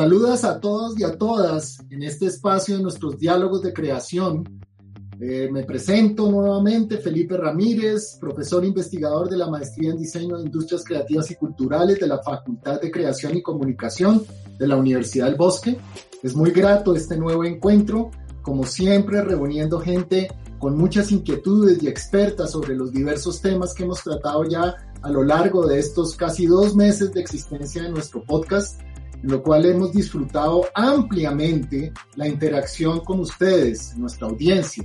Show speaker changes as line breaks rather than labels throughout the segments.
Saludos a todos y a todas en este espacio de nuestros diálogos de creación. Eh, me presento nuevamente, Felipe Ramírez, profesor investigador de la Maestría en Diseño de Industrias Creativas y Culturales de la Facultad de Creación y Comunicación de la Universidad del Bosque. Es muy grato este nuevo encuentro, como siempre reuniendo gente con muchas inquietudes y expertas sobre los diversos temas que hemos tratado ya a lo largo de estos casi dos meses de existencia de nuestro podcast lo cual hemos disfrutado ampliamente la interacción con ustedes, nuestra audiencia.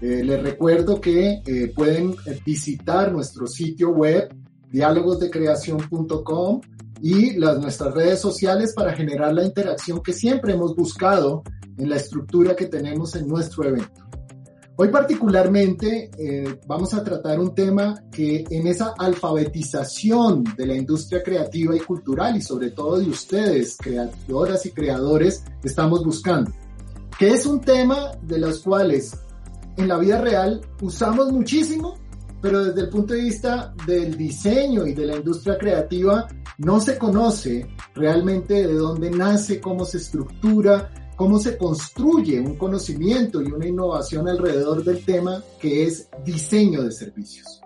Eh, les recuerdo que eh, pueden visitar nuestro sitio web diálogosdecreación.com y las, nuestras redes sociales para generar la interacción que siempre hemos buscado en la estructura que tenemos en nuestro evento. Hoy particularmente eh, vamos a tratar un tema que en esa alfabetización de la industria creativa y cultural y sobre todo de ustedes, creadoras y creadores, estamos buscando, que es un tema de los cuales en la vida real usamos muchísimo, pero desde el punto de vista del diseño y de la industria creativa no se conoce realmente de dónde nace, cómo se estructura, cómo se construye un conocimiento y una innovación alrededor del tema que es diseño de servicios.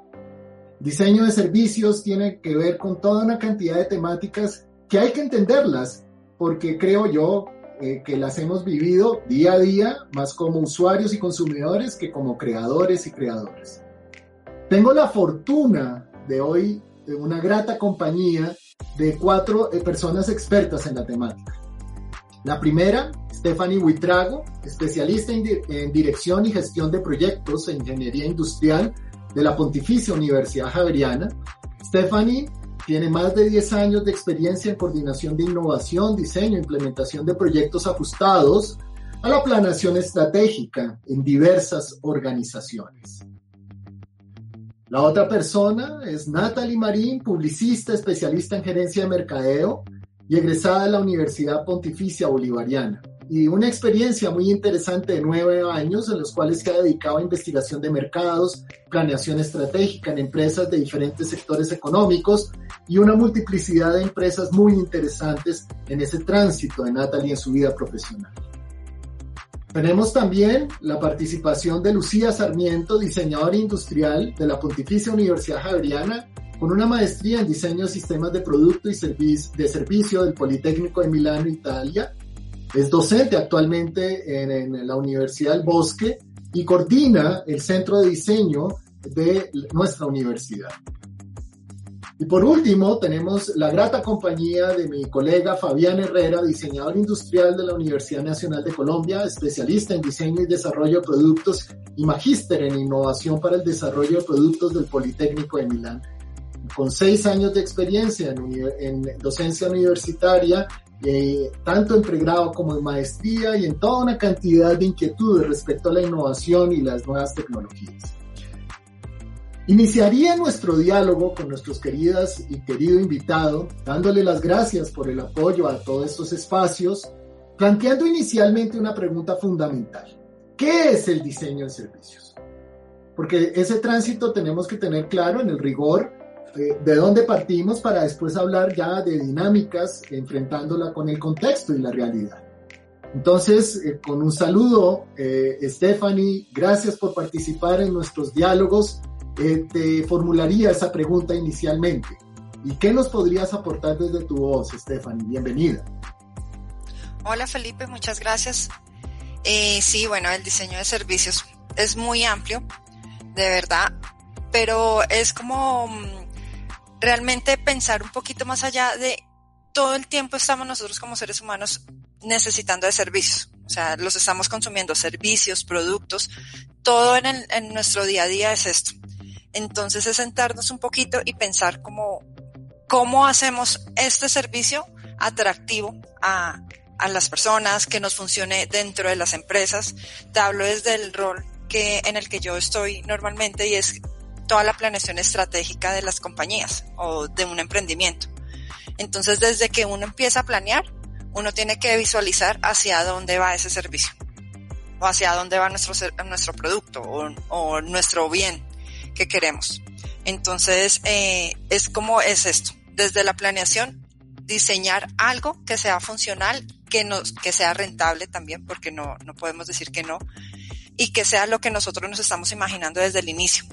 Diseño de servicios tiene que ver con toda una cantidad de temáticas que hay que entenderlas porque creo yo eh, que las hemos vivido día a día más como usuarios y consumidores que como creadores y creadoras. Tengo la fortuna de hoy de una grata compañía de cuatro eh, personas expertas en la temática. La primera Stephanie Huitrago, especialista en, dirección y gestión de proyectos e ingeniería industrial de la Pontificia Universidad Javeriana. Stephanie tiene más de 10 años de experiencia en coordinación de innovación, diseño e implementación de proyectos ajustados a la planeación estratégica en diversas organizaciones. La otra persona es Natalie Marín, publicista, especialista en gerencia de mercadeo y egresada de la Universidad Pontificia Bolivariana y una experiencia muy interesante de nueve años en los cuales se ha dedicado a investigación de mercados, planeación estratégica en empresas de diferentes sectores económicos y una multiplicidad de empresas muy interesantes en ese tránsito de Natalie en su vida profesional. Tenemos también la participación de Lucía Sarmiento, diseñadora industrial de la Pontificia Universidad Javeriana, con una maestría en diseño de sistemas de producto y de servicio del Politécnico de Milano, Italia, es docente actualmente en, la Universidad del Bosque y coordina el centro de diseño de nuestra universidad. Y por último, tenemos la grata compañía de mi colega Fabián Herrera, diseñador industrial de la Universidad Nacional de Colombia, especialista en diseño y desarrollo de productos y magíster en innovación para el desarrollo de productos del Politécnico de Milán. Con seis años de experiencia en, en docencia universitaria eh, tanto en pregrado como en maestría y en toda una cantidad de inquietudes respecto a la innovación y las nuevas tecnologías. Iniciaría nuestro diálogo con nuestros queridas y querido invitado, dándole las gracias por el apoyo a todos estos espacios, planteando inicialmente una pregunta fundamental. ¿Qué es el diseño de servicios? Porque ese tránsito tenemos que tener claro en el rigor de dónde partimos para después hablar ya de dinámicas enfrentándola con el contexto y la realidad. Entonces, eh, con un saludo, eh, Stephanie, gracias por participar en nuestros diálogos. Eh, te formularía esa pregunta inicialmente. ¿Y qué nos podrías aportar desde tu voz, Stephanie? Bienvenida.
Hola Felipe, muchas gracias. sí, bueno, el diseño de servicios es muy amplio, de verdad, pero es como mm, realmente pensar un poquito más allá de todo el tiempo estamos nosotros como seres humanos necesitando de servicios. O sea, los estamos consumiendo, servicios, productos, todo en, en nuestro día a día es esto. Entonces es sentarnos un poquito y pensar cómo, cómo hacemos este servicio atractivo a, a las personas, que nos funcione dentro de las empresas. Te hablo desde el rol que, en el que yo estoy normalmente y es toda la planeación estratégica de las compañías o de un emprendimiento. Entonces, desde que uno empieza a planear, uno tiene que visualizar hacia dónde va ese servicio o hacia dónde va nuestro, nuestro producto o, nuestro bien que queremos. Entonces, eh, es como es esto. Desde la planeación, diseñar algo que sea funcional, que, nos, que sea rentable también, porque no, no podemos decir que no, y que sea lo que nosotros nos estamos imaginando desde el inicio,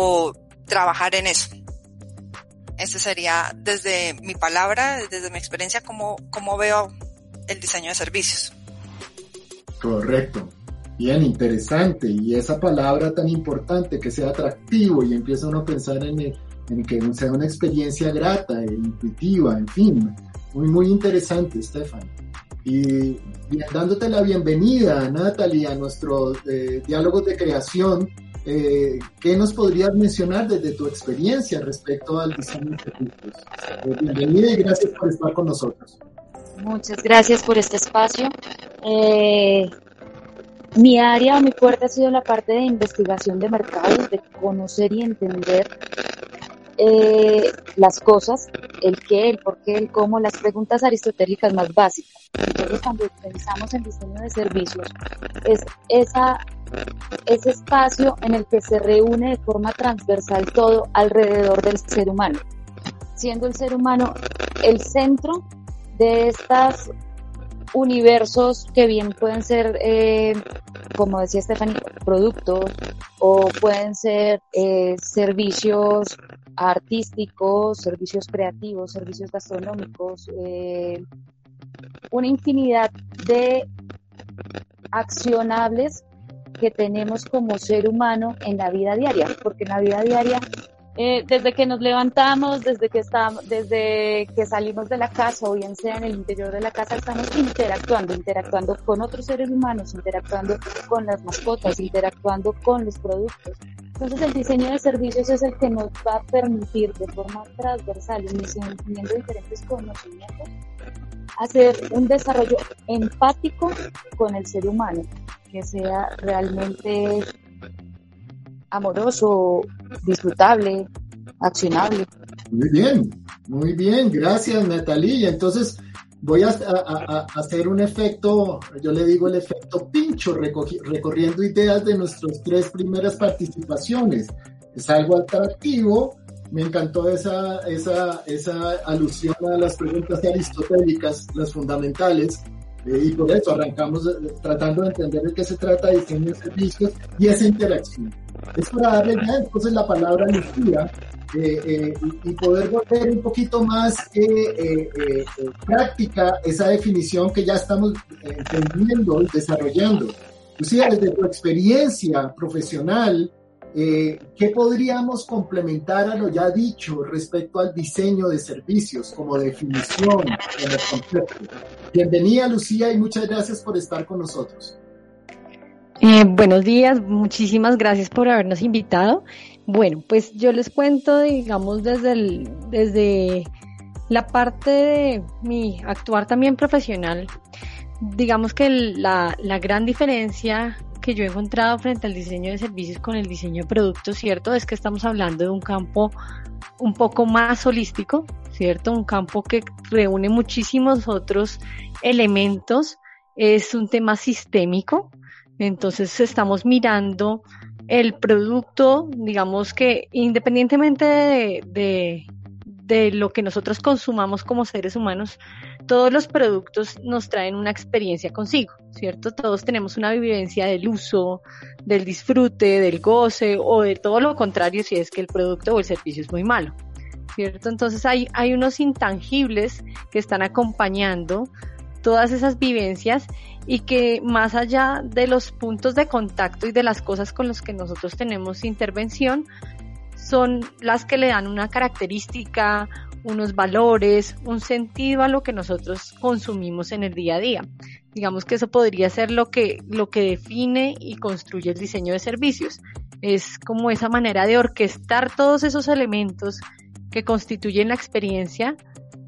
o trabajar en eso. Este sería desde mi palabra, desde mi experiencia, cómo, cómo veo el diseño de servicios.
Correcto. Bien, interesante. Y esa palabra tan importante, que sea atractivo y empieza uno a pensar en, en que sea una experiencia grata e intuitiva, en fin. Muy, muy interesante, Stefan. Y, dándote la bienvenida, Natalie, a nuestro eh, diálogo de creación, eh, ¿qué nos podrías mencionar desde tu experiencia respecto al diseño de servicios? Eh, bienvenida y gracias por estar con nosotros.
Muchas gracias por este espacio. Eh, mi área, mi fuerte ha sido la parte de investigación de mercados, de conocer y entender eh, las cosas, el qué, el por qué, el cómo, las preguntas aristotélicas más básicas. Entonces, cuando pensamos en diseño de servicios, es esa, ese espacio en el que se reúne de forma transversal todo alrededor del ser humano, siendo el ser humano el centro de estas universos que bien pueden ser, eh, como decía Stephanie, productos o pueden ser eh, servicios artísticos, servicios creativos, servicios gastronómicos, eh, una infinidad de accionables que tenemos como ser humano en la vida diaria, porque en la vida diaria eh, desde que nos levantamos, desde que estamos, desde que salimos de la casa, o bien sea en el interior de la casa, estamos interactuando, interactuando con otros seres humanos, interactuando con las mascotas, interactuando con los productos. Entonces el diseño de servicios es el que nos va a permitir de forma transversal, uniendo diferentes conocimientos, hacer un desarrollo empático con el ser humano, que sea realmente amoroso, disfrutable, accionable.
Muy bien, muy bien, gracias Natalie. Entonces voy a, hacer un efecto, yo le digo el efecto pincho, recorriendo ideas de nuestras tres primeras participaciones. Es algo atractivo, me encantó esa, esa, esa alusión a las preguntas aristotélicas, las fundamentales, y por eso arrancamos eh, tratando de entender de qué se trata diseño de servicios y esa interacción. Es para darle ya entonces la palabra a Lucía eh, eh, y, poder volver un poquito más eh, práctica esa definición que ya estamos entendiendo y desarrollando. Lucía, desde tu experiencia profesional, ¿qué podríamos complementar a lo ya dicho respecto al diseño de servicios como definición, como concepto? Bienvenida, Lucía, y muchas gracias por estar con nosotros.
Eh, buenos días, muchísimas gracias por habernos invitado. Bueno, pues yo les cuento, digamos, desde, el, desde la parte de mi actuar también profesional, digamos que la, la gran diferencia que yo he encontrado frente al diseño de servicios con el diseño de productos, ¿cierto? Es que estamos hablando de un campo un poco más holístico, ¿cierto? Un campo que reúne muchísimos otros elementos, es un tema sistémico, entonces estamos mirando el producto, digamos que independientemente de, de, lo que nosotros consumamos como seres humanos, todos los productos nos traen una experiencia consigo, ¿cierto? Todos tenemos una vivencia del uso, del disfrute, del goce o de todo lo contrario si es que el producto o el servicio es muy malo, ¿cierto? Entonces hay, hay unos intangibles que están acompañando todas esas vivencias y que más allá de los puntos de contacto y de las cosas con las que nosotros tenemos intervención, son las que le dan una característica, unos valores, un sentido a lo que nosotros consumimos en el día a día. Digamos que eso podría ser lo que, lo que define y construye el diseño de servicios. Es como esa manera de orquestar todos esos elementos que constituyen la experiencia,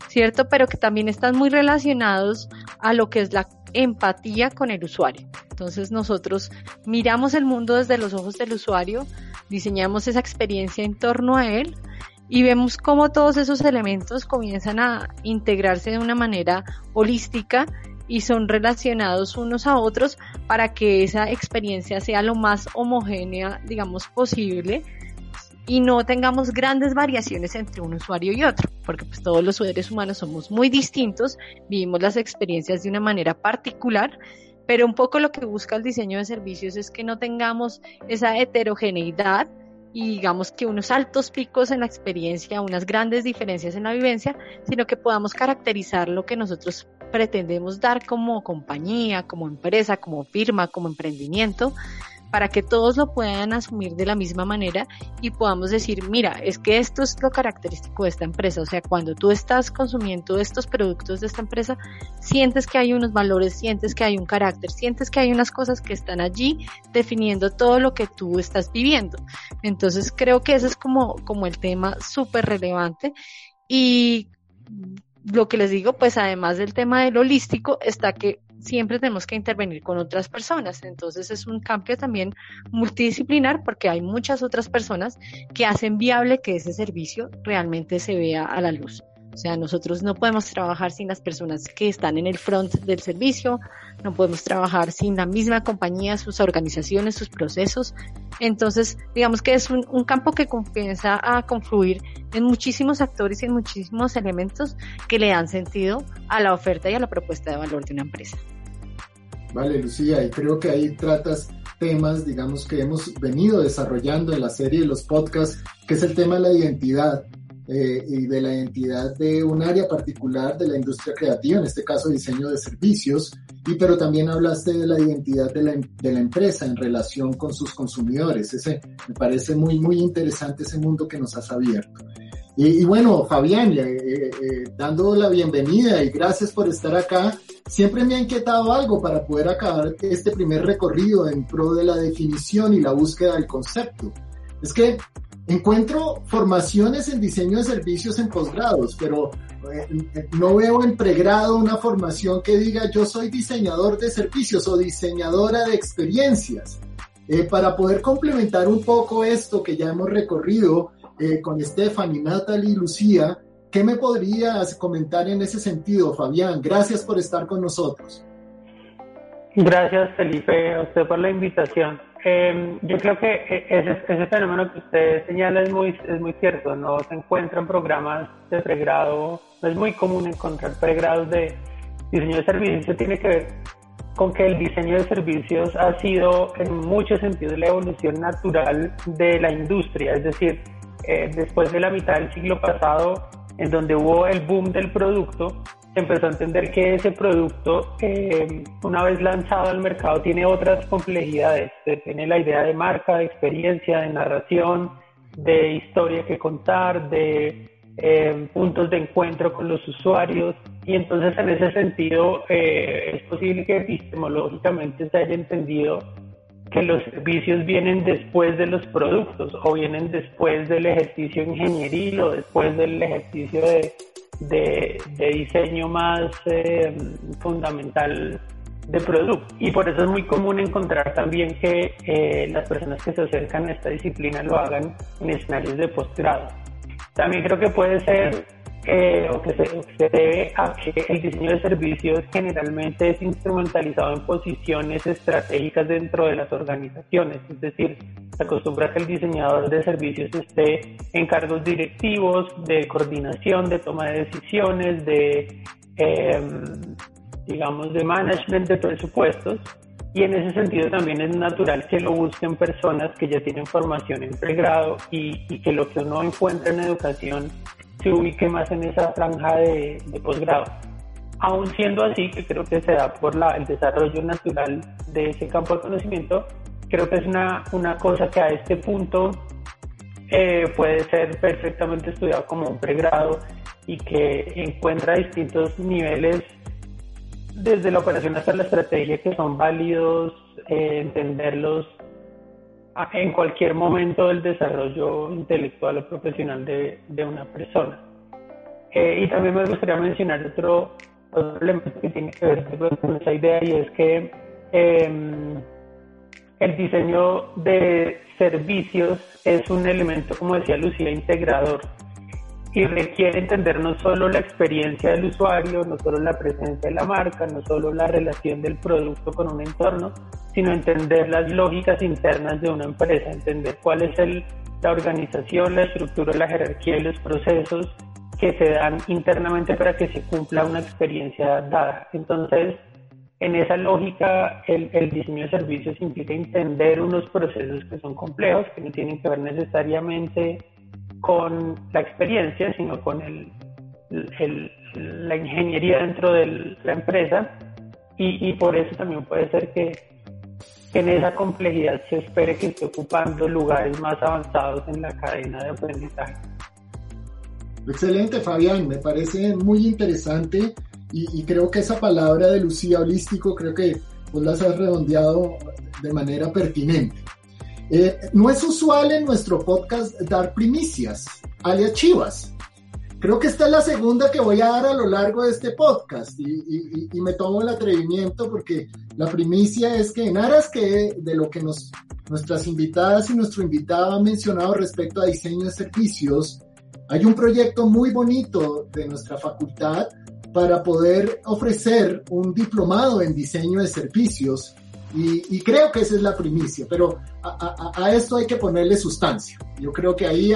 ¿cierto? Pero que también están muy relacionados a lo que es la empatía con el usuario. Entonces nosotros miramos el mundo desde los ojos del usuario, diseñamos esa experiencia en torno a él y vemos cómo todos esos elementos comienzan a integrarse de una manera holística y son relacionados unos a otros para que esa experiencia sea lo más homogénea, digamos, posible y no tengamos grandes variaciones entre un usuario y otro, porque pues todos los seres humanos somos muy distintos, vivimos las experiencias de una manera particular, pero un poco lo que busca el diseño de servicios es que no tengamos esa heterogeneidad y digamos que unos altos picos en la experiencia, unas grandes diferencias en la vivencia, sino que podamos caracterizar lo que nosotros pretendemos dar como compañía, como empresa, como firma, como emprendimiento, para que todos lo puedan asumir de la misma manera y podamos decir, mira, es que esto es lo característico de esta empresa. O sea, cuando tú estás consumiendo estos productos de esta empresa, sientes que hay unos valores, sientes que hay un carácter, sientes que hay unas cosas que están allí definiendo todo lo que tú estás viviendo. Entonces creo que ese es como, como el tema súper relevante y lo que les digo, pues además del tema del holístico, está que siempre tenemos que intervenir con otras personas. Entonces es un cambio también multidisciplinar porque hay muchas otras personas que hacen viable que ese servicio realmente se vea a la luz. O sea, nosotros no podemos trabajar sin las personas que están en el front del servicio, no podemos trabajar sin la misma compañía, sus organizaciones, sus procesos. Entonces, digamos que es un, campo que comienza a confluir en muchísimos actores y en muchísimos elementos que le dan sentido a la oferta y a la propuesta de valor de una empresa.
Vale, Lucía, y creo que ahí tratas temas, digamos, que hemos venido desarrollando en la serie de los podcasts, que es el tema de la identidad eh, y de la identidad de un área particular de la industria creativa, en este caso diseño de servicios, y pero también hablaste de la identidad de la, de la empresa en relación con sus consumidores. Ese me parece muy, muy interesante ese mundo que nos has abierto. Y, y bueno, Fabián, eh, eh, dando la bienvenida y gracias por estar acá. Siempre me ha inquietado algo para poder acabar este primer recorrido en pro de la definición y la búsqueda del concepto. Es que Encuentro formaciones en diseño de servicios en posgrados, pero eh, no veo en pregrado una formación que diga yo soy diseñador de servicios o diseñadora de experiencias. Eh, para poder complementar un poco esto que ya hemos recorrido eh, con Stephanie, Natalie y Lucía, ¿qué me podrías comentar en ese sentido, Fabián? Gracias por estar con nosotros.
Gracias, Felipe, a usted por la invitación. Eh, yo creo que e, ese, fenómeno que usted señala es muy, cierto. No se encuentran programas de pregrado, no es muy común encontrar pregrados de diseño de servicios. Tiene que ver con que el diseño de servicios ha sido en muchos sentidos la evolución natural de la industria. Es decir, eh, después de la mitad del siglo pasado, en donde hubo el boom del producto, empezó a entender que ese producto, eh, una vez lanzado al mercado, tiene otras complejidades. Tiene la idea de marca, de experiencia, de narración, de historia que contar, de eh, puntos de encuentro con los usuarios. Y entonces en ese sentido eh, es posible que epistemológicamente se haya entendido que los servicios vienen después de los productos o vienen después del ejercicio ingenieril o después del ejercicio de de, diseño más eh, fundamental de producto. Y por eso es muy común encontrar también que eh, las personas que se acercan a esta disciplina lo hagan en escenarios de posgrado. También creo que puede ser eh, o, que se, debe a que el diseño de servicios generalmente es instrumentalizado en posiciones estratégicas dentro de las organizaciones, es decir, se acostumbra que el diseñador de servicios esté en cargos directivos, de coordinación, de toma de decisiones, de, em, digamos, de management de presupuestos. Y en ese sentido también es natural que lo busquen personas que ya tienen formación en pregrado y, y que lo que uno encuentra en educación se ubique más en esa franja de, posgrado. Aún siendo así, que creo que se da por la, el desarrollo natural de ese campo de conocimiento, creo que es una, una cosa que a este punto eh, puede ser perfectamente estudiado como un pregrado y que encuentra distintos niveles desde la operación hasta la estrategia que son válidos, eh, entenderlos en cualquier momento del desarrollo intelectual o profesional de, de una persona. Eh, y también me gustaría mencionar otro, otro, elemento que tiene que ver con esa idea y es que em, el diseño de servicios es un elemento, como decía Lucía, integrador. y requiere entender no solo la experiencia del usuario, no solo la presencia de la marca, no solo la relación del producto con un entorno, sino entender las lógicas internas de una empresa, entender cuál es el, la organización, la estructura, la jerarquía y los procesos que se dan internamente para que se cumpla una experiencia dada. Entonces, en esa lógica, el, el, diseño de servicios implica entender unos procesos que son complejos, que no tienen que ver necesariamente con la experiencia, sino con el, el, la ingeniería dentro de la empresa. Y, y, por eso también puede ser que en esa complejidad se espere que esté ocupando lugares más avanzados en la cadena de aprendizaje.
Excelente, Fabián, me parece muy interesante y, y, creo que esa palabra de Lucía holístico creo que vos las has redondeado de manera pertinente. Eh, no es usual en nuestro podcast dar primicias, alias chivas. Creo que esta es la segunda que voy a dar a lo largo de este podcast y, y, y me tomo el atrevimiento porque la primicia es que en aras que de lo que nos, nuestras invitadas y nuestro invitado han mencionado respecto a diseño de servicios, hay un proyecto muy bonito de nuestra facultad para poder ofrecer un diplomado en diseño de servicios y, y creo que esa es la primicia, pero a, a, a, esto hay que ponerle sustancia. Yo creo que ahí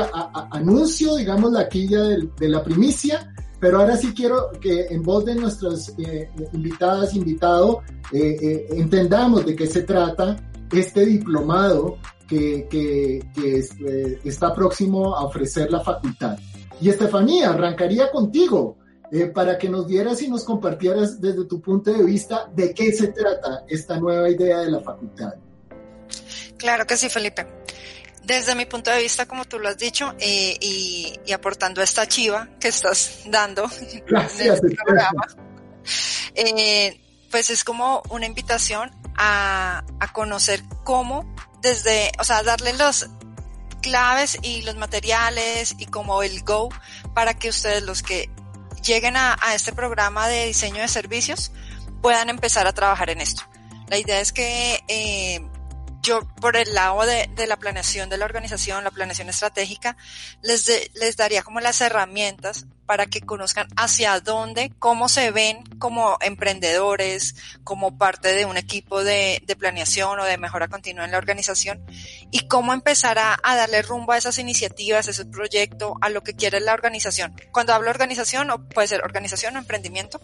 anuncio, digamos, la quilla de, de, la primicia, pero ahora sí quiero que en voz de nuestras eh, invitadas, invitado, eh, eh, entendamos de qué se trata este diplomado que, que, que es, eh, está próximo a ofrecer la facultad. Y Estefanía, arrancaría contigo eh, para que nos dieras y nos compartieras desde tu punto de vista de qué se trata esta nueva idea de la facultad.
Claro que sí, Felipe. Desde mi punto de vista, como tú lo has dicho, eh, y, y, aportando esta chiva que estás dando
Gracias,
en este programa, eh, pues es como una invitación a, a conocer cómo desde, o sea, darle los claves y los materiales y como el go para que ustedes los que lleguen a, a, este programa de diseño de servicios puedan empezar a trabajar en esto. La idea es que eh, yo por el lado de, la planeación de la organización, la planeación estratégica, les, de, les daría como las herramientas para que conozcan hacia dónde, cómo se ven como emprendedores, como parte de un equipo de, planeación o de mejora continua en la organización y cómo empezar a, a, darle rumbo a esas iniciativas, a ese proyecto, a lo que quiere la organización. Cuando hablo organización, o puede ser organización o emprendimiento,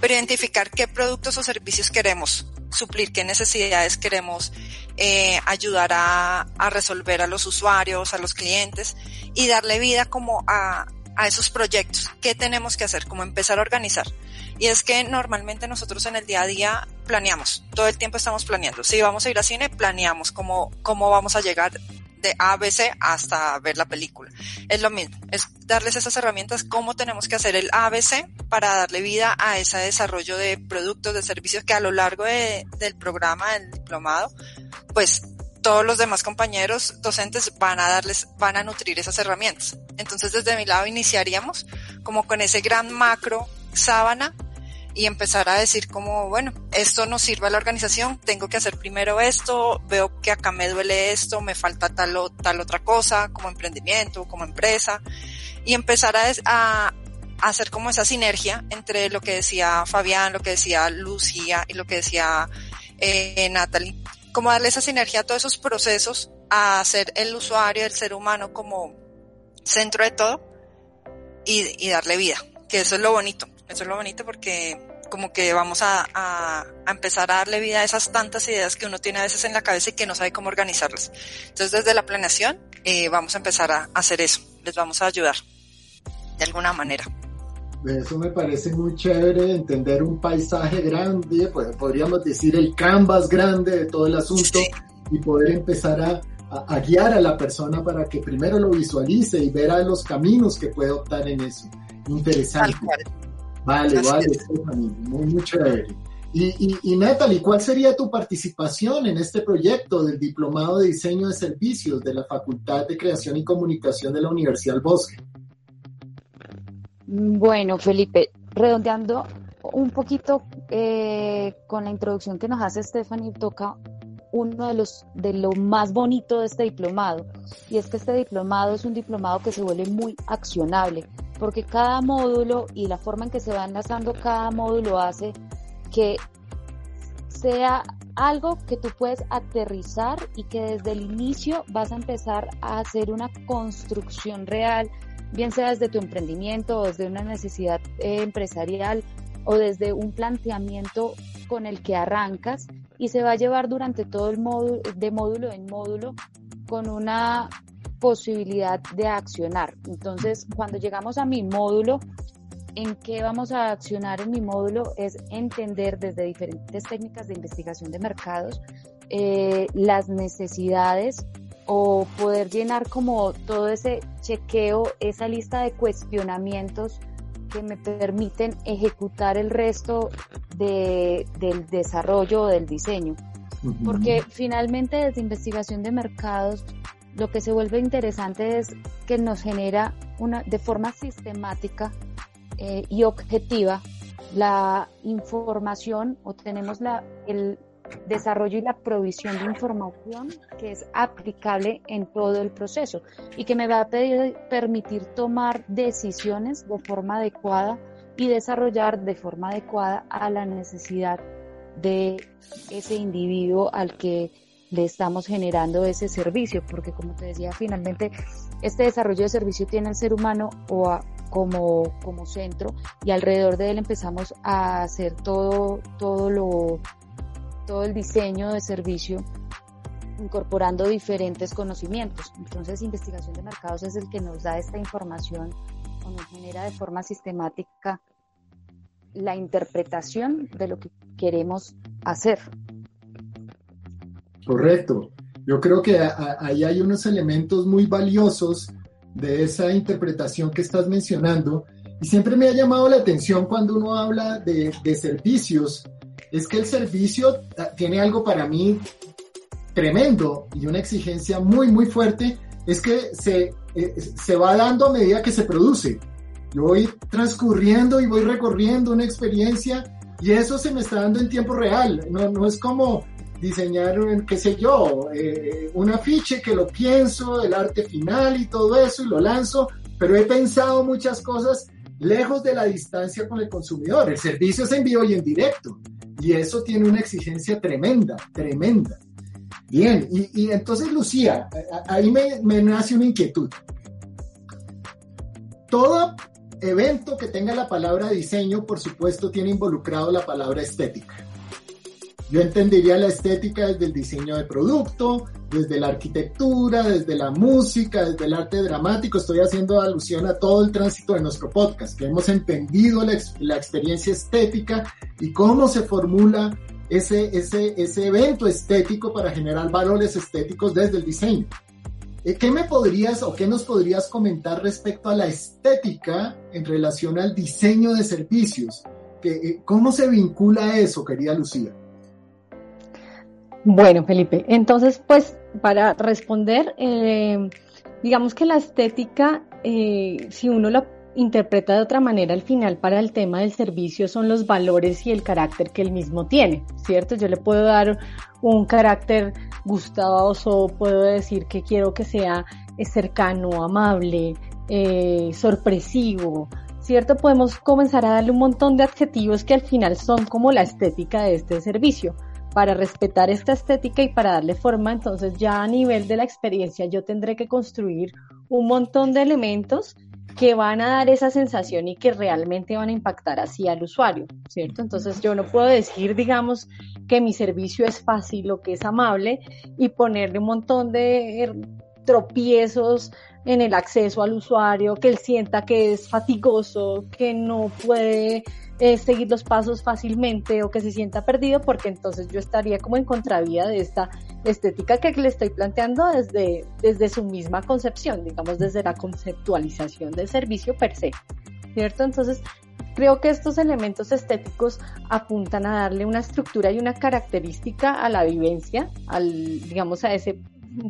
pero identificar qué productos o servicios queremos suplir, qué necesidades queremos eh, ayudar a, resolver a los usuarios, a los clientes y darle vida como a, a esos proyectos. ¿Qué tenemos que hacer? Como empezar a organizar. Y es que normalmente nosotros en el día a día planeamos, todo el tiempo estamos planeando. Si vamos a ir a cine, planeamos cómo, cómo vamos a llegar de A a B, hasta ver la película. Es lo mismo, es darles esas herramientas, cómo tenemos que hacer el A, B, C para darle vida a ese desarrollo de productos, de servicios que a lo largo de, del programa, del diplomado, pues todos los demás compañeros docentes van a darles, van a nutrir esas herramientas. Entonces desde mi lado iniciaríamos como con ese gran macro sábana y empezar a decir como, bueno, esto no sirve a la organización, tengo que hacer primero esto, veo que acá me duele esto, me falta tal o tal otra cosa, como emprendimiento, como empresa, y empezar a hacer como esa sinergia entre lo que decía Fabián, lo que decía Lucía y lo que decía eh, Natalie, como darle esa sinergia a todos esos procesos, a hacer el usuario, el ser humano como centro de todo y, y darle vida, que eso es lo bonito eso es lo bonito porque como que vamos a, a, a, empezar a darle vida a esas tantas ideas que uno tiene a veces en la cabeza y que no sabe cómo organizarlas. Entonces desde la planeación eh, vamos a empezar a hacer eso, les vamos a ayudar de alguna manera.
Eso me parece muy chévere, entender un paisaje grande, pues podríamos decir el canvas grande de todo el asunto sí. y poder empezar a, a, a, guiar a la persona para que primero lo visualice y ver a los caminos que puede optar en eso. Interesante. Vale, Así vale, Stephanie, muy, muy chévere. Y, y, y, Natalie, ¿cuál sería tu participación en este proyecto del Diplomado de Diseño de Servicios de la Facultad de Creación y Comunicación de la Universidad del Bosque?
Bueno, Felipe, redondeando un poquito eh, con la introducción que nos hace Stephanie, toca uno de los de lo más bonito de este diplomado y es que este diplomado es un diplomado que se vuelve muy accionable porque cada módulo y la forma en que se va enlazando cada módulo hace que sea algo que tú puedes aterrizar y que desde el inicio vas a empezar a hacer una construcción real, bien sea desde tu emprendimiento o desde una necesidad eh, empresarial o desde un planteamiento con el que arrancas y se va a llevar durante todo el módulo, de módulo en módulo, con una posibilidad de accionar. Entonces, cuando llegamos a mi módulo, en qué vamos a accionar en mi módulo es entender desde diferentes técnicas de investigación de mercados eh, las necesidades o poder llenar como todo ese chequeo, esa lista de cuestionamientos que me permiten ejecutar el resto de, del desarrollo o del diseño. Porque finalmente desde investigación de mercados lo que se vuelve interesante es que nos genera una, de forma sistemática eh, y objetiva la información o tenemos la, el desarrollo y la provisión de información que es aplicable en todo el proceso y que me va a permitir tomar decisiones de forma adecuada y desarrollar de forma adecuada a la necesidad de ese individuo al que le estamos generando ese servicio, porque como te decía, finalmente este desarrollo de servicio tiene al ser humano o como, como centro y alrededor de él empezamos a hacer todo, todo lo, todo el diseño de servicio incorporando diferentes conocimientos. Entonces, investigación de mercados es el que nos da esta información o nos genera de forma sistemática la interpretación de lo que queremos hacer.
Correcto. Yo creo que ahí hay unos elementos muy valiosos de esa interpretación que estás mencionando. Y siempre me ha llamado la atención cuando uno habla de, servicios, es que el servicio ah, tiene algo para mí tremendo y una exigencia muy, muy fuerte, es que se, eh, se va dando a medida que se produce. Yo voy transcurriendo y voy recorriendo una experiencia y eso se me está dando en tiempo real. No, no es como diseñar, qué sé yo, eh, un afiche que lo pienso, el arte final y todo eso y lo lanzo, pero he pensado muchas cosas lejos de la distancia con el consumidor. El servicio es en vivo y en directo y eso tiene una exigencia tremenda, tremenda. Bien, y, entonces Lucía, ahí me, me nace una inquietud. Todo evento que tenga la palabra diseño, por supuesto, tiene involucrado la palabra estética. Yo entendería la estética desde el diseño de producto, desde la arquitectura, desde la música, desde el arte dramático. Estoy haciendo alusión a todo el tránsito de nuestro podcast, que hemos entendido la, experiencia estética y cómo se formula ese, ese, ese evento estético para generar valores estéticos desde el diseño. Eh, ¿Qué me podrías o qué nos podrías comentar respecto a la estética en relación al diseño de servicios? Eh, ¿Cómo se vincula eso, querida Lucía?
Bueno, Felipe, entonces, pues, para responder, eh, digamos que la estética, eh, si uno la interpreta de otra manera al final para el tema del servicio son los valores y el carácter que él mismo tiene, ¿cierto? Yo le puedo dar un carácter gustoso, puedo decir que quiero que sea eh, cercano, amable, sorpresivo, ¿cierto? Podemos comenzar a darle un montón de adjetivos que al final son como la estética de este servicio para respetar esta estética y para darle forma, entonces ya a nivel de la experiencia yo tendré que construir un montón de elementos que van a dar esa sensación y que realmente van a impactar así al usuario, ¿cierto? Entonces yo no puedo decir, digamos, que mi servicio es fácil o que es amable y ponerle un montón de tropiezos en el acceso al usuario, que él sienta que es fatigoso, que no puede eh, seguir los pasos fácilmente o que se sienta perdido, porque entonces yo estaría como en contravía de esta estética que le estoy planteando desde, desde su misma concepción, digamos, desde la conceptualización del servicio per se, ¿cierto? Entonces, creo que estos elementos estéticos apuntan a darle una estructura y una característica a la vivencia, al, digamos, a ese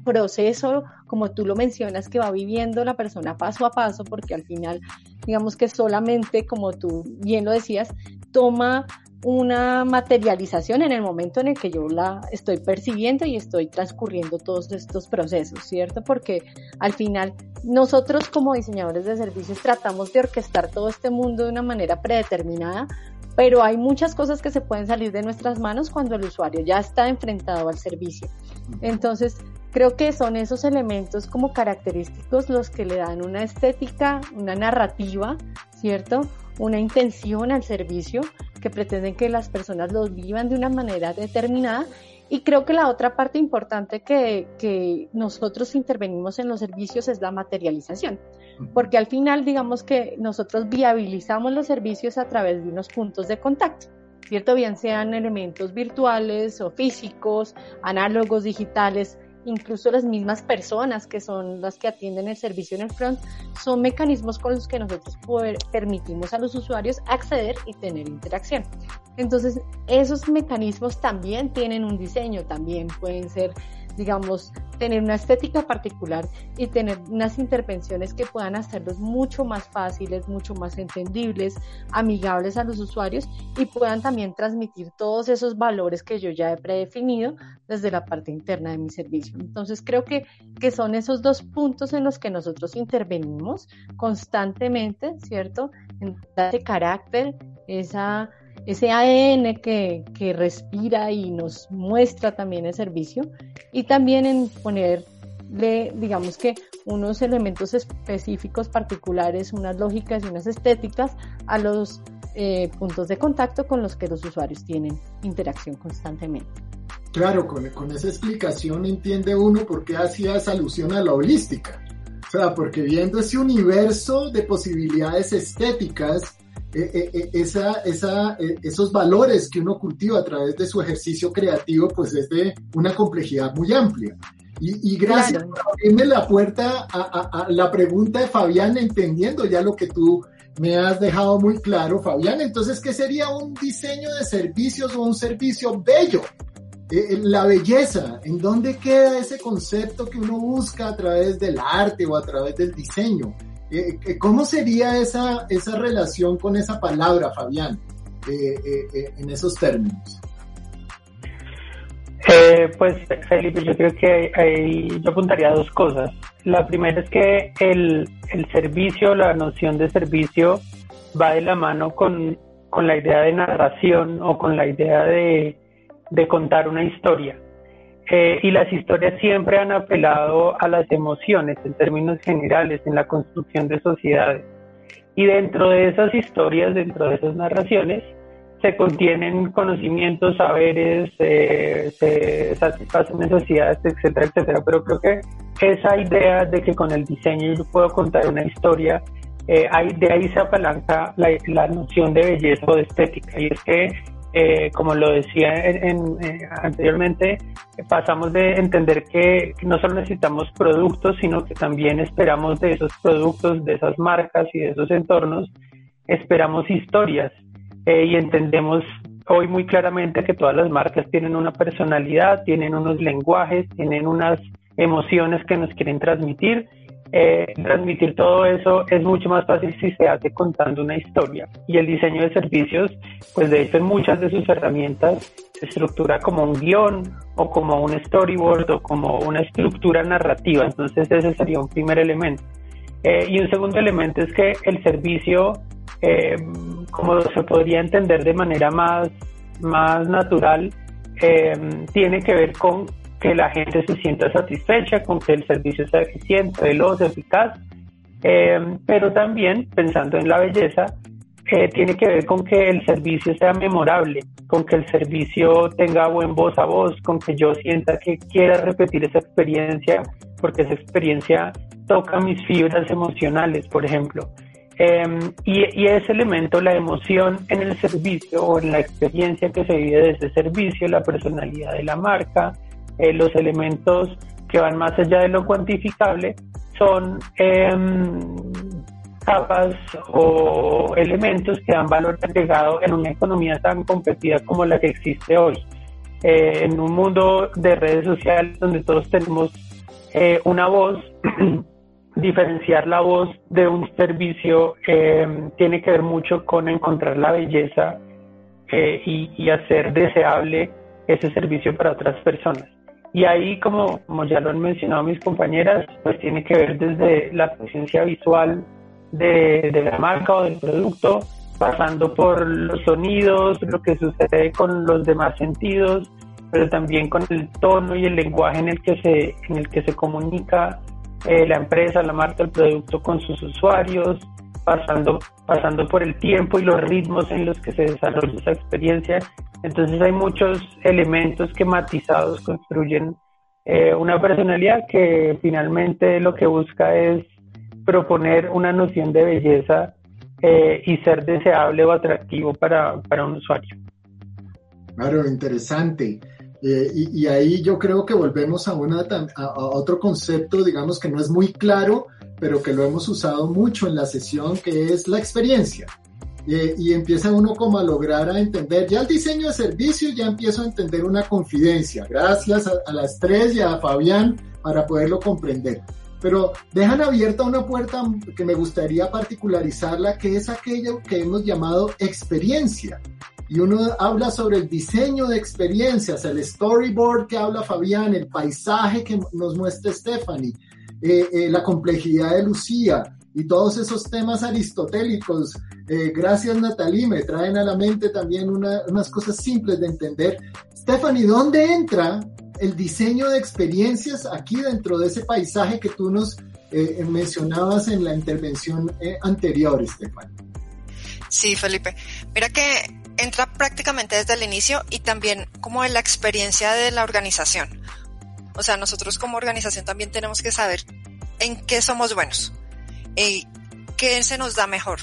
proceso, como tú lo mencionas, que va viviendo la persona paso a paso, porque al final, digamos que solamente, como tú bien lo decías, toma una materialización en el momento en el que yo la estoy percibiendo y estoy transcurriendo todos estos procesos, ¿cierto? Porque al final nosotros como diseñadores de servicios tratamos de orquestar todo este mundo de una manera predeterminada, pero hay muchas cosas que se pueden salir de nuestras manos cuando el usuario ya está enfrentado al servicio. Entonces, creo que son esos elementos como característicos los que le dan una estética, una narrativa, ¿cierto? Una intención al servicio que pretenden que las personas los vivan de una manera determinada. Y creo que la otra parte importante que, que nosotros intervenimos en los servicios es la materialización, porque al final digamos que nosotros viabilizamos los servicios a través de unos puntos de contacto. ¿cierto? Bien sean elementos virtuales o físicos, análogos, digitales, incluso las mismas personas que son las que atienden el servicio en el front, son mecanismos con los que nosotros permitimos a los usuarios acceder y tener interacción. Entonces, esos mecanismos también tienen un diseño, también pueden ser digamos, tener una estética particular y tener unas intervenciones que puedan hacerlos mucho más fáciles, mucho más entendibles, amigables a los usuarios y puedan también transmitir todos esos valores que yo ya he predefinido desde la parte interna de mi servicio. Entonces creo que, que son esos dos puntos en los que nosotros intervenimos constantemente, ¿cierto? En ese carácter, esa ese ADN que, que, respira y nos muestra también el servicio y también en ponerle, digamos que unos elementos específicos particulares, unas lógicas y unas estéticas a los eh, puntos de contacto con los que los usuarios tienen interacción constantemente.
Claro, con, con esa explicación entiende uno por qué hacías alusión a la holística. O sea, porque viendo ese universo de posibilidades estéticas, eh, eh, eh, esa, esa, esos valores que uno cultiva a través de su ejercicio creativo, pues es de una complejidad muy amplia. Y, gracias por abrirme la puerta a, la pregunta de Fabián, entendiendo ya lo que tú me has dejado muy claro, Fabián. Entonces, ¿qué sería un diseño de servicios o un servicio bello? la belleza, ¿en dónde queda ese concepto que uno busca a través del arte o a través del diseño? Eh, eh, ¿Cómo sería esa, esa relación con esa palabra, Fabián, eh, en esos términos?
pues Felipe, yo creo que ahí yo apuntaría a dos cosas. La primera es que el, el servicio, la noción de servicio va de la mano con, con la idea de narración o con la idea de, de contar una historia. Eh, y las historias siempre han apelado a las emociones en términos generales en la construcción de sociedades. Y dentro de esas historias, dentro de esas narraciones, se contienen conocimientos, saberes, eh, se satisfacen necesidades, etcétera, etcétera. Pero creo que esa idea de que con el diseño yo puedo contar una historia, eh, de ahí se apalanca la, la, noción de belleza o de estética. Y es que eh, como lo decía en, eh, anteriormente, pasamos de entender que no solo necesitamos productos, sino que también esperamos de esos productos, de esas marcas y de esos entornos, esperamos historias. Eh, y entendemos hoy muy claramente que todas las marcas tienen una personalidad, tienen unos lenguajes, tienen unas emociones que nos quieren transmitir eh, transmitir todo eso es mucho más fácil si se hace contando una historia. Y el diseño de servicios, pues de hecho en muchas de sus herramientas se estructura como un guion o como un storyboard o como una estructura narrativa. Entonces ese sería un primer elemento. Eh, y un segundo elemento es que el servicio, eh, como se podría entender de manera más, más natural, tiene que ver con que la gente se sienta satisfecha, con que el servicio sea eficiente, veloz, eficaz, eh, pero también pensando en la belleza, eh, tiene que ver con que el servicio sea memorable, con que el servicio tenga buen voz a voz, con que yo sienta que quiera repetir esa experiencia, porque esa experiencia toca mis fibras emocionales, por ejemplo. Eh, y, y, ese elemento, la emoción en el servicio o en la experiencia que se vive de ese servicio, la personalidad de la marca, eh, los elementos que van más allá de lo cuantificable son em, capas o elementos que dan valor agregado en una economía tan competida como la que existe hoy. Eh, en un mundo de redes sociales donde todos tenemos eh, una voz, diferenciar la voz de un servicio em, tiene que ver mucho con encontrar la belleza eh, y, hacer deseable ese servicio para otras personas. Y ahí, como, ya lo han mencionado mis compañeras, pues tiene que ver desde la presencia visual de, de la marca o del producto, pasando por los sonidos, lo que sucede con los demás sentidos, pero también con el tono y el lenguaje en el que se, en el que se comunica eh, la empresa, la marca, el producto con sus usuarios, pasando, pasando por el tiempo y los ritmos en los que se desarrolla esa experiencia. Entonces hay muchos elementos que matizados construyen eh, una personalidad que finalmente lo que busca es proponer una noción de belleza eh, y ser deseable o atractivo para, para un usuario.
Claro, interesante. Eh, y, ahí yo creo que volvemos a, una, a, otro concepto, digamos, que no es muy claro, pero que lo hemos usado mucho en la sesión, que es la experiencia. Eh, y empieza uno como a lograr a entender, ya el diseño de servicio ya empiezo a entender una confidencia, gracias a, a las tres y a Fabián para poderlo comprender. Pero dejan abierta una puerta que me gustaría particularizarla, que es aquello que hemos llamado experiencia y uno habla sobre el diseño de experiencias, el storyboard que habla Fabián, el paisaje que nos muestra Stephanie, eh, eh, la complejidad de Lucía y todos esos temas aristotélicos. Eh, gracias Natalie, me traen a la mente también unas cosas simples de entender. Stephanie, ¿dónde entra el diseño de experiencias aquí dentro de ese paisaje que tú nos mencionabas en la intervención anterior, Stephanie?
Sí, Felipe. Mira que entra prácticamente desde el inicio y también como en la experiencia de la organización. O sea, nosotros como organización también tenemos que saber en qué somos buenos, y qué se nos da mejor,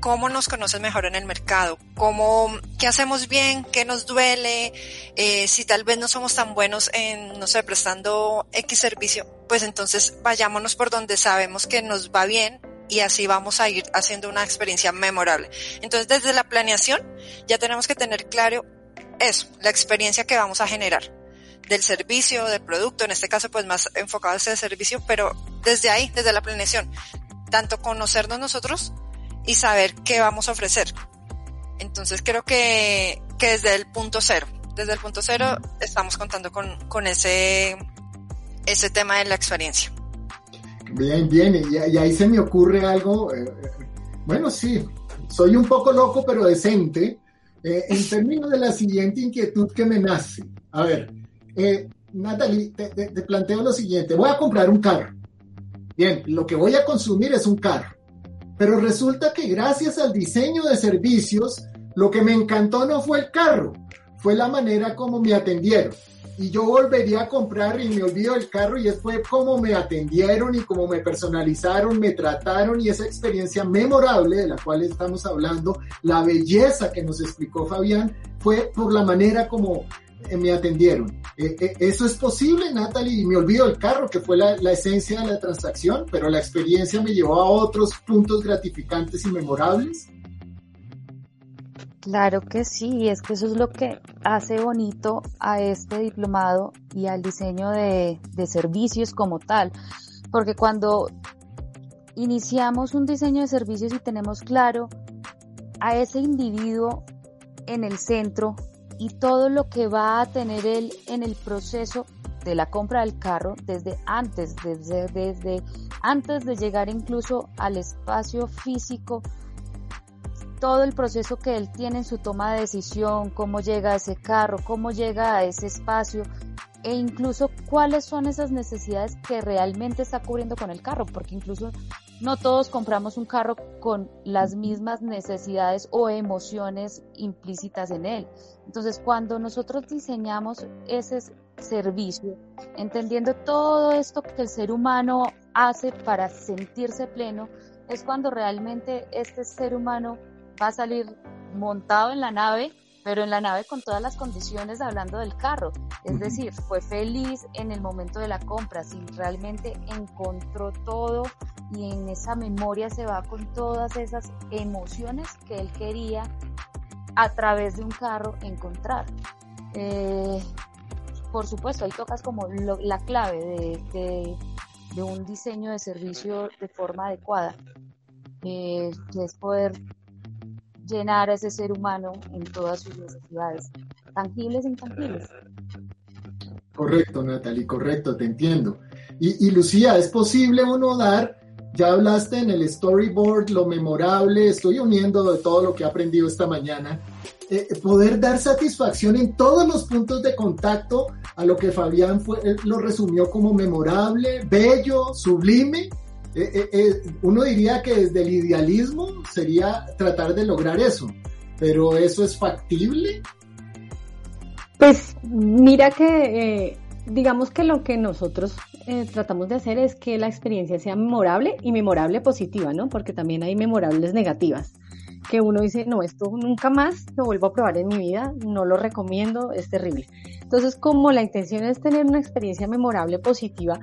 cómo nos conocen mejor en el mercado, cómo, qué hacemos bien, qué nos duele, eh, si tal vez no somos tan buenos en, no sé, prestando X servicio, pues entonces vayámonos por donde sabemos que nos va bien y así vamos a ir haciendo una experiencia memorable. Entonces, desde la planeación ya tenemos que tener claro eso, la experiencia que vamos a generar del servicio, del producto, en este caso pues más enfocado hacia el servicio, pero desde ahí, desde la planeación, tanto conocernos nosotros y saber qué vamos a ofrecer. Entonces creo que, que desde el punto cero, desde el punto cero estamos contando con, con ese, ese tema de la experiencia.
Bien, bien, y, ahí se me ocurre algo, eh, bueno, sí, soy un poco loco pero decente, eh, en términos de la siguiente inquietud que me nace. A ver, eh, Natalie, te, te, planteo lo siguiente, voy a comprar un carro. Bien, lo que voy a consumir es un carro, pero resulta que gracias al diseño de servicios, lo que me encantó no fue el carro, fue la manera como me atendieron. Y yo volvería a comprar y me olvido del carro y fue como me atendieron y como me personalizaron, me trataron y esa experiencia memorable de la cual estamos hablando, la belleza que nos explicó Fabián, fue por la manera como me atendieron. Eh, eh, eso es posible, Natalie, y me olvido del carro, que fue la, la esencia de la transacción, pero la experiencia me llevó a otros puntos gratificantes y memorables.
Claro que sí, es que eso es lo que hace bonito a este diplomado y al diseño de, servicios como tal, porque cuando iniciamos un diseño de servicios y tenemos claro a ese individuo en el centro y todo lo que va a tener él en el proceso de la compra del carro desde antes, desde, desde antes de llegar incluso al espacio físico. Todo el proceso que él tiene en su toma de decisión, cómo llega a ese carro, cómo llega a ese espacio e incluso cuáles son esas necesidades que realmente está cubriendo con el carro, porque incluso no todos compramos un carro con las mismas necesidades o emociones implícitas en él. Entonces, cuando nosotros diseñamos ese servicio, entendiendo todo esto que el ser humano hace para sentirse pleno, es cuando realmente este ser humano va a salir montado en la nave, pero en la nave con todas las condiciones hablando del carro. Es decir, fue feliz en el momento de la compra, si realmente encontró todo y en esa memoria se va con todas esas emociones que él quería a través de un carro encontrar. Eh, por supuesto, ahí tocas como la clave de, de, un diseño de servicio de forma adecuada, eh, que es poder llenar a ese ser humano en todas sus necesidades, tangibles e intangibles.
Correcto, Natalie, correcto, te entiendo. Y, y, Lucía, ¿es posible uno dar, ya hablaste en el storyboard, lo memorable, estoy uniendo de todo lo que he aprendido esta mañana, eh, poder dar satisfacción en todos los puntos de contacto a lo que Fabián fue, lo resumió como memorable, bello, sublime? Eh, eh, uno diría que desde el idealismo sería tratar de lograr eso, pero ¿eso es factible?
Pues mira que eh, digamos que lo que nosotros eh, tratamos de hacer es que la experiencia sea memorable y memorable positiva, ¿no? Porque también hay memorables negativas, que uno dice, no, esto nunca más lo vuelvo a probar en mi vida, no lo recomiendo, es terrible. Entonces, como la intención es tener una experiencia memorable positiva,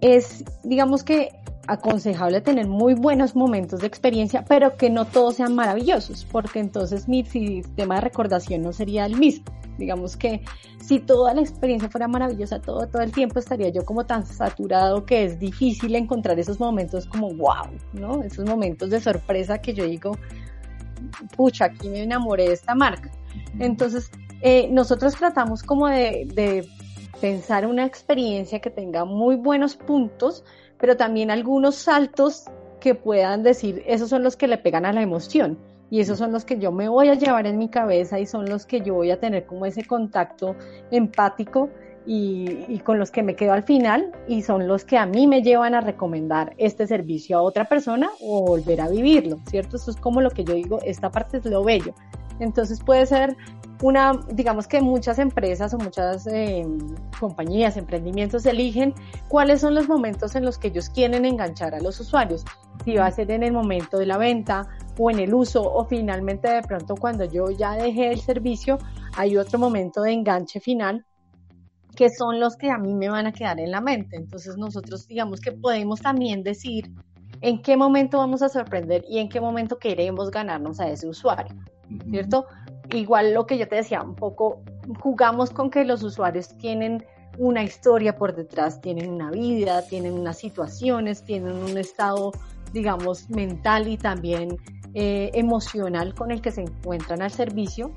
es, digamos que aconsejable tener muy buenos momentos de experiencia, pero que no todos sean maravillosos, porque entonces mi sistema de recordación no sería el mismo. Digamos que si toda la experiencia fuera maravillosa todo, todo el tiempo, estaría yo como tan saturado que es difícil encontrar esos momentos como wow, ¿no? Esos momentos de sorpresa que yo digo, pucha, aquí me enamoré de esta marca. Entonces, eh, nosotros tratamos como de, de pensar una experiencia que tenga muy buenos puntos, pero también algunos saltos que puedan decir, esos son los que le pegan a la emoción y esos son los que yo me voy a llevar en mi cabeza y son los que yo voy a tener como ese contacto empático y, con los que me quedo al final y son los que a mí me llevan a recomendar este servicio a otra persona o volver a vivirlo, ¿cierto? Eso es como lo que yo digo, esta parte es lo bello. Entonces puede ser una, digamos que muchas empresas o muchas eh, compañías, emprendimientos eligen cuáles son los momentos en los que ellos quieren enganchar a los usuarios. Si va a ser en el momento de la venta o en el uso o finalmente de pronto cuando yo ya dejé el servicio, hay otro momento de enganche final que son los que a mí me van a quedar en la mente. Entonces nosotros digamos que podemos también decir en qué momento vamos a sorprender y en qué momento queremos ganarnos a ese usuario, ¿cierto? Igual lo que yo te decía, un poco jugamos con que los usuarios tienen una historia por detrás, tienen una vida, tienen unas situaciones, tienen un estado, digamos, mental y también eh, emocional con el que se encuentran al servicio.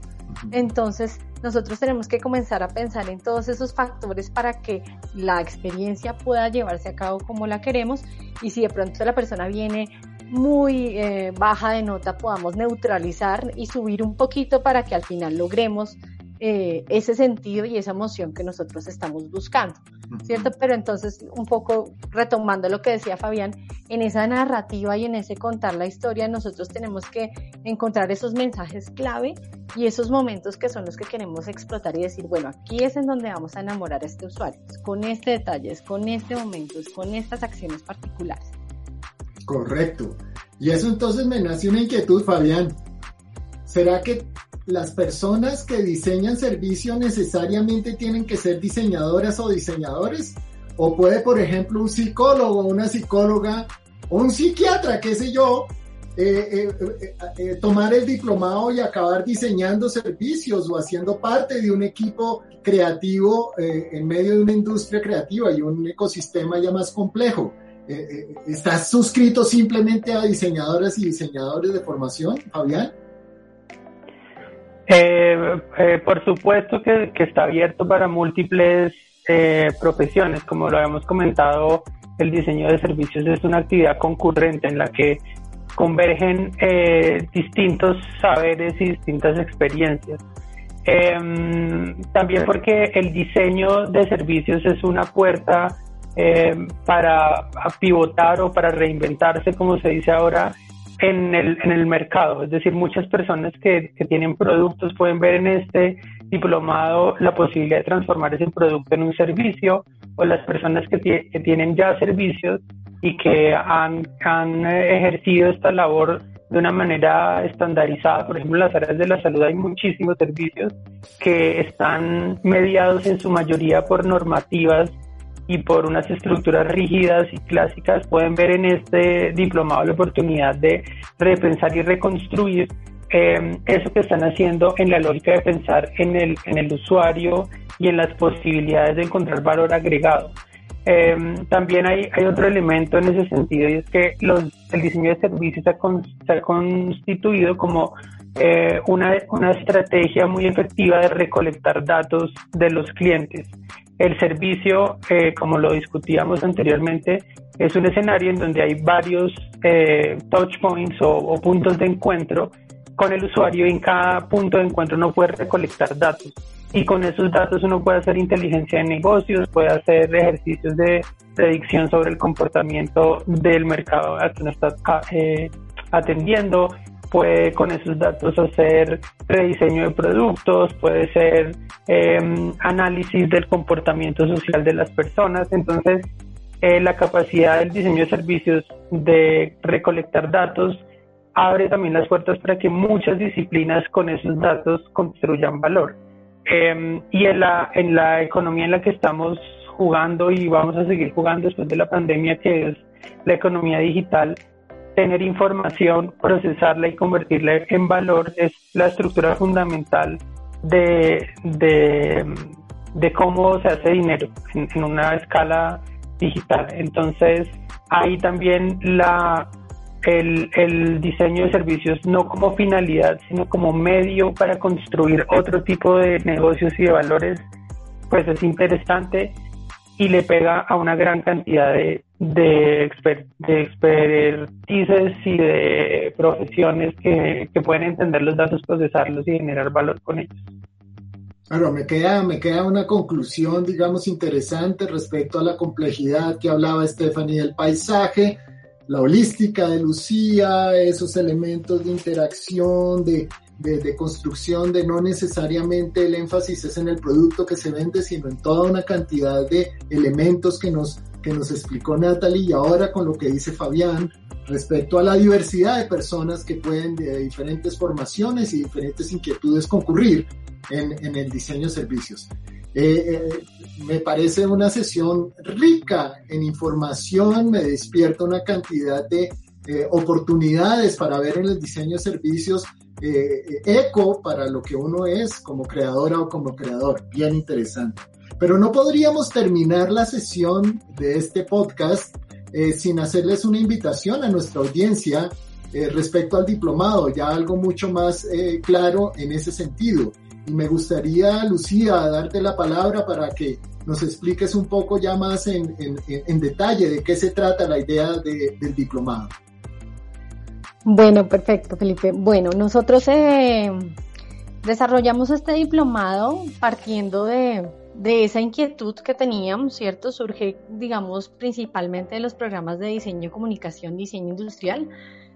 Entonces, nosotros tenemos que comenzar a pensar en todos esos factores para que la experiencia pueda llevarse a cabo como la queremos y si de pronto la persona viene muy eh, baja de nota podamos neutralizar y subir un poquito para que al final logremos eh, ese sentido y esa emoción que nosotros estamos buscando, ¿cierto? Pero entonces, un poco retomando lo que decía Fabián, en esa narrativa y en ese contar la historia, nosotros tenemos que encontrar esos mensajes clave y esos momentos que son los que queremos explotar y decir, bueno, aquí es en donde vamos a enamorar a este usuario, con este detalle, con este momento, con estas acciones particulares.
Correcto. Y eso entonces me nace una inquietud, Fabián. ¿Será que las personas que diseñan servicios necesariamente tienen que ser diseñadoras o diseñadores? ¿O puede, por ejemplo, un psicólogo, una psicóloga o un psiquiatra, qué sé yo, eh, eh, eh, tomar el diplomado y acabar diseñando servicios o haciendo parte de un equipo creativo en medio de una industria creativa y un ecosistema ya más complejo? Eh, eh, ¿Estás suscrito simplemente a diseñadoras y diseñadores de formación, Fabián?
Eh, por supuesto que, está abierto para múltiples profesiones. Como lo habíamos comentado, el diseño de servicios es una actividad concurrente en la que convergen distintos saberes y distintas experiencias. Em, también porque el diseño de servicios es una puerta eh, para pivotar o para reinventarse, como se dice ahora, en el, en el mercado. Es decir, muchas personas que, que tienen productos pueden ver en este diplomado la posibilidad de transformar ese producto en un servicio o las personas que, que tienen ya servicios y que han, han ejercido esta labor de una manera estandarizada. Por ejemplo, en las áreas de la salud hay muchísimos servicios que están mediados en su mayoría por normativas y por unas estructuras rígidas y clásicas, pueden ver en este diplomado la oportunidad de repensar y reconstruir em, eso que están haciendo en la lógica de pensar en el, en el usuario y en las posibilidades de encontrar valor agregado. Em, también hay, hay otro elemento en ese sentido y es que el diseño de servicios se ha, constituido como eh, una, una estrategia muy efectiva de recolectar datos de los clientes. El servicio, eh, como lo discutíamos anteriormente, es un escenario en donde hay varios eh, touch points o, puntos de encuentro con el usuario y en cada punto de encuentro uno puede recolectar datos. Y con esos datos uno puede hacer inteligencia de negocios, puede hacer ejercicios de predicción sobre el comportamiento del mercado al que uno está eh, atendiendo, puede con esos datos hacer rediseño de productos, puede ser em, análisis del comportamiento social de las personas. Entonces, eh, la capacidad del diseño de servicios de recolectar datos abre también las puertas para que muchas disciplinas con esos datos construyan valor. Em, y en la, en la economía en la que estamos jugando y vamos a seguir jugando después de la pandemia, que es la economía digital, tener información, procesarla y convertirla en valor es la estructura fundamental de, de, cómo se hace dinero en, una escala digital. Entonces, ahí también la, el, el, diseño de servicios no como finalidad, sino como medio para construir otro tipo de negocios y de valores, pues es interesante y le pega a una gran cantidad de, de, de expertices y de profesiones que, que, pueden entender los datos, procesarlos y generar valor con ellos.
Claro, me queda, me queda una conclusión, digamos, interesante respecto a la complejidad que hablaba Stephanie del paisaje, la holística de Lucía, esos elementos de interacción, de, de, de, construcción, de no necesariamente el énfasis es en el producto que se vende, sino en toda una cantidad de elementos que nos que nos explicó Natalie y ahora con lo que dice Fabián respecto a la diversidad de personas que pueden de diferentes formaciones y diferentes inquietudes concurrir en, en el diseño de servicios. Eh, eh, me parece una sesión rica en información, me despierta una cantidad de eh, oportunidades para ver en el diseño de servicios eco para lo que uno es como creadora o como creador. Bien interesante. Pero no podríamos terminar la sesión de este podcast eh, sin hacerles una invitación a nuestra audiencia eh, respecto al diplomado, ya algo mucho más eh, claro en ese sentido. Y me gustaría, Lucía, darte la palabra para que nos expliques un poco ya más en, detalle de qué se trata la idea de, del diplomado.
Bueno, perfecto, Felipe. Bueno, nosotros desarrollamos este diplomado partiendo de, de esa inquietud que teníamos, ¿cierto? Surge, digamos, principalmente de los programas de diseño, comunicación, diseño industrial,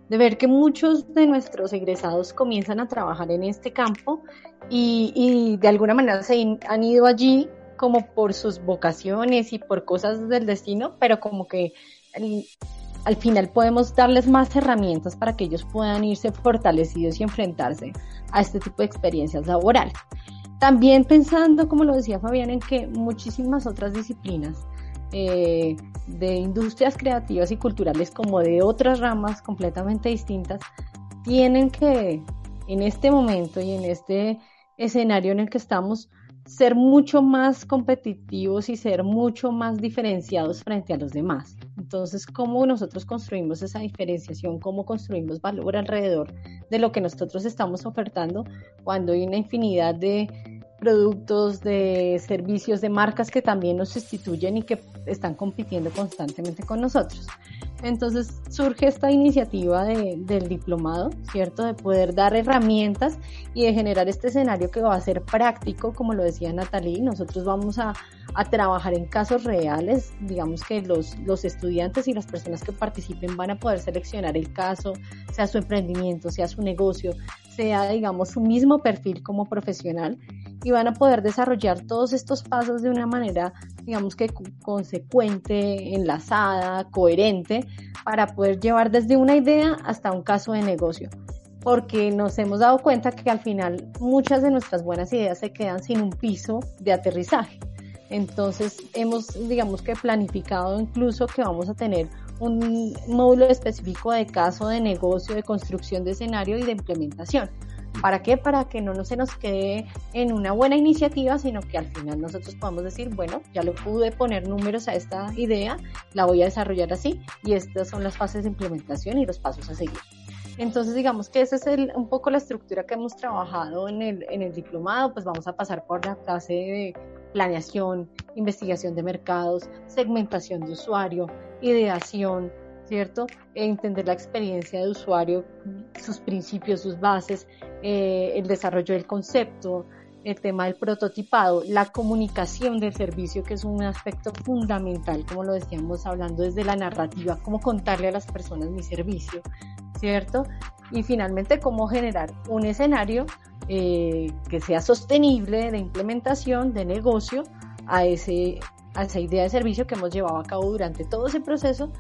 de ver que muchos de nuestros egresados comienzan a trabajar en este campo y, de alguna manera se han ido allí como por sus vocaciones y por cosas del destino, pero como que al final podemos darles más herramientas para que ellos puedan irse fortalecidos y enfrentarse a este tipo de experiencias laborales. También pensando, como lo decía Fabián, en que muchísimas otras disciplinas eh, de industrias creativas y culturales como de otras ramas completamente distintas tienen que en este momento y en este escenario en el que estamos ser mucho más competitivos y ser mucho más diferenciados frente a los demás. Entonces, ¿cómo nosotros construimos esa diferenciación? ¿Cómo construimos valor alrededor de lo que nosotros estamos ofertando cuando hay una infinidad de productos, de servicios, de marcas que también nos sustituyen y que están compitiendo constantemente con nosotros. Entonces surge esta iniciativa del diplomado, ¿cierto? De poder dar herramientas y de generar este escenario que va a ser práctico, como lo decía Natalie. Nosotros vamos a, a trabajar en casos reales, digamos que los, los estudiantes y las personas que participen van a poder seleccionar el caso, sea su emprendimiento, sea su negocio, sea, digamos, su mismo perfil como profesional y van a poder desarrollar todos estos pasos de una manera, digamos que consecuente, enlazada, coherente, para poder llevar desde una idea hasta un caso de negocio. Porque nos hemos dado cuenta que al final muchas de nuestras buenas ideas se quedan sin un piso de aterrizaje. Entonces hemos, digamos que planificado incluso que vamos a tener un módulo específico de caso de negocio, de construcción de escenario y de implementación ¿Para qué? Para que no se nos quede en una buena iniciativa, sino que al final nosotros podamos decir, bueno, ya lo pude poner números a esta idea, la voy a desarrollar así y estas son las fases de implementación y los pasos a seguir. Entonces, digamos que esa es un poco la estructura que hemos trabajado en el, en el diplomado, pues vamos a pasar por la fase de planeación, investigación de mercados, segmentación de usuario, ideación, ¿cierto? entender la experiencia de usuario, sus principios, sus bases, eh, el desarrollo del concepto, el tema del prototipado, la comunicación del servicio, que es un aspecto fundamental, como lo decíamos hablando desde la narrativa, cómo contarle a las personas mi servicio, ¿cierto? Y finalmente, cómo generar un escenario eh, que sea sostenible de implementación, de negocio, a, ese, a esa idea de servicio que hemos llevado a cabo durante todo ese proceso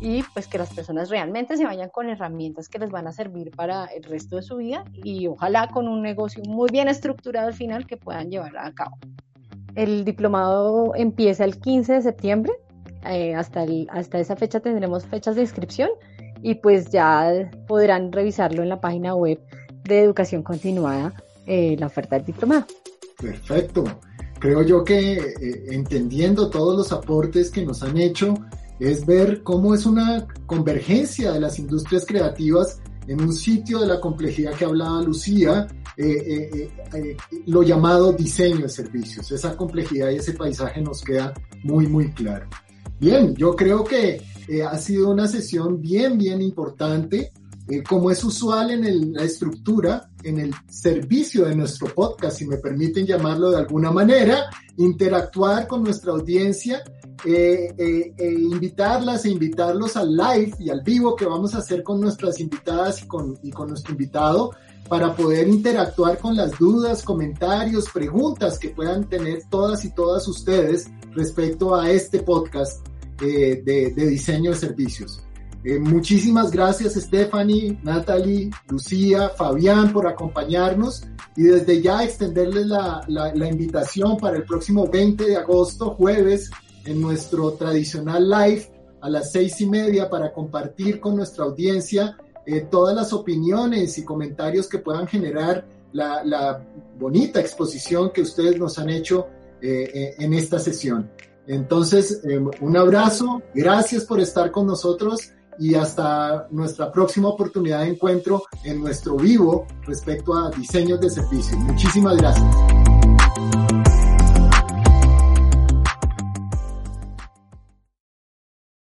y pues que las personas realmente se vayan con herramientas que les van a servir para el resto de su vida y ojalá con un negocio muy bien estructurado al final que puedan llevar a cabo. El diplomado empieza el 15 de septiembre, eh, hasta, el, hasta esa fecha tendremos fechas de inscripción y pues ya podrán revisarlo en la página web de educación continuada, eh, la oferta del diplomado.
Perfecto. Creo yo que eh, entendiendo todos los aportes que nos han hecho, es ver cómo es una convergencia de las industrias creativas en un sitio de la complejidad que hablaba Lucía, eh, eh, lo llamado diseño de servicios. Esa complejidad y ese paisaje nos queda muy, muy claro. Bien, yo creo que ha sido una sesión bien, bien importante. Como es usual en la estructura, en el servicio de nuestro podcast, si me permiten llamarlo de alguna manera, interactuar con nuestra audiencia eh, eh, eh, invitarlas e invitarlos al live y al vivo que vamos a hacer con nuestras invitadas y con, y con nuestro invitado para poder interactuar con las dudas, comentarios, preguntas que puedan tener todas y todas ustedes respecto a este podcast de, de, diseño de servicios. Muchísimas gracias Stephanie, Natalie, Lucía, Fabián por acompañarnos y desde ya extenderles la, invitación para el próximo 20 de agosto, jueves, en nuestro tradicional live a las seis y media para compartir con nuestra audiencia eh, todas las opiniones y comentarios que puedan generar la, bonita exposición que ustedes nos han hecho eh, eh, en esta sesión. Entonces, un abrazo, gracias por estar con nosotros y hasta nuestra próxima oportunidad de encuentro en nuestro vivo respecto a diseños de servicios. Muchísimas gracias.